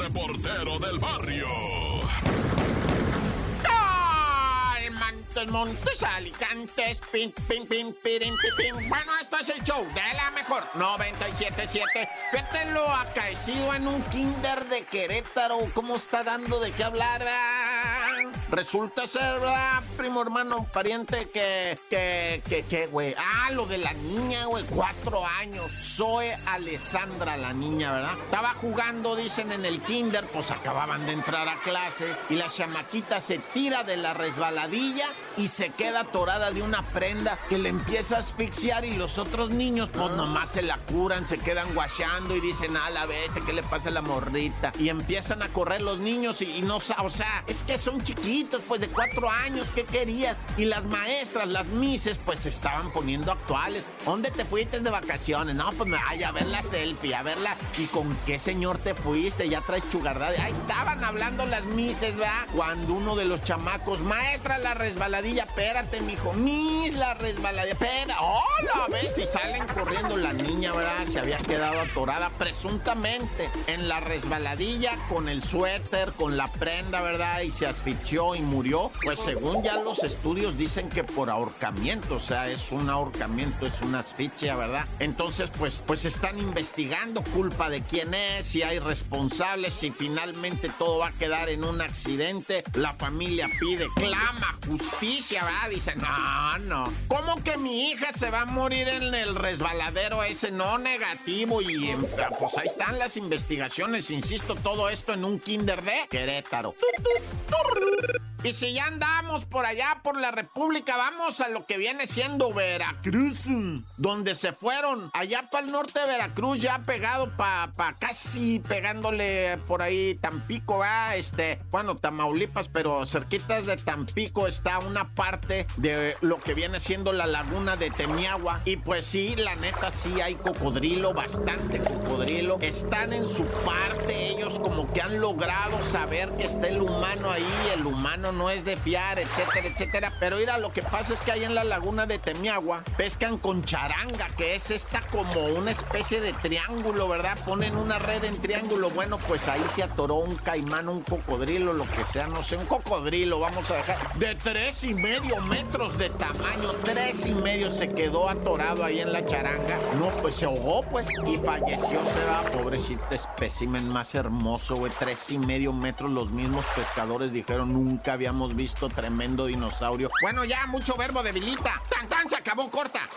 reportero del barrio. Montes, Montes, Alicantes, pin, pin, pin, pirin, pin, pin. Bueno, esto es el show de la mejor 977. Fíjate lo acaecido en un kinder de Querétaro. ¿Cómo está dando de qué hablar? ¿verdad? Resulta ser, ¿verdad? primo hermano, pariente que, que, que, que, güey. Ah, lo de la niña, güey, cuatro años. Zoe Alessandra, la niña, ¿verdad? Estaba jugando, dicen, en el kinder, pues acababan de entrar a clases y la chamaquita se tira de la resbaladilla y se queda atorada de una prenda que le empieza a asfixiar y los otros niños, pues nomás se la curan, se quedan guachando y dicen, a la bestia, ¿qué le pasa a la morrita? Y empiezan a correr los niños y, y no, o sea, es que son chiquitos, pues de cuatro años, ¿qué querías? Y las maestras, las mises, pues se estaban poniendo actuales. ¿Dónde te fuiste de vacaciones? No, pues vaya a ver la selfie, a verla. ¿Y con qué señor te fuiste? Ya traes chugardad. Ahí estaban hablando las mises, ¿verdad? Cuando uno de los chamacos, maestra, la resbaladilla, espérate, mijo, mis, la resbaladilla, espera, hola, bestia. Y salen corriendo la niña, ¿verdad? Se había quedado atorada presuntamente en la resbaladilla con el suéter, con la prenda, ¿verdad? Y se asfixió y murió. Pues según ya los estudios dicen que por ahorcamiento, o sea, es un ahorcamiento, es una asfixia, ¿verdad? Entonces, pues, pues están investigando culpa de quién es, si hay responsables, si finalmente todo va a quedar en un accidente. La familia pide, clama justicia, ¿verdad? Dicen, no, no. ¿Cómo que mi hija se va a morir en el resbaladero ese? No negativo. Y em, pues ahí están las investigaciones, insisto, todo esto en un kinder de Querétaro. Y si ya andamos por allá, por la República, vamos a lo que viene siendo Veracruz, donde se fueron allá para el norte de Veracruz, ya pegado para pa casi pegándole por ahí Tampico, ¿verdad? Este, bueno, Tamaulipas, pero cerquitas de Tampico está una parte de lo que viene siendo la laguna de Temiagua. Y pues sí, la neta, sí hay cocodrilo, bastante cocodrilo. Están en su parte, ellos como que han logrado saber que está el humano ahí, el humano no es de fiar, etcétera, etcétera. Pero mira, lo que pasa es que ahí en la laguna de Temiagua pescan con charanga, que es esta como una especie de triángulo, ¿verdad? Ponen una red en triángulo. Bueno, pues ahí se atoró un caimán, un cocodrilo, lo que sea, no sé, un cocodrilo, vamos a dejar, de tres y medio metros de tamaño, tres y medio se quedó atorado ahí en la charanga. No, pues se ahogó, pues, y falleció, se va, pobrecito espécimen más hermoso, güey, tres y medio metros, los mismos pescadores dijeron, nunca habíamos visto tremendo dinosaurio. Bueno, ya, mucho verbo debilita. Tan, tan, se acabó corta.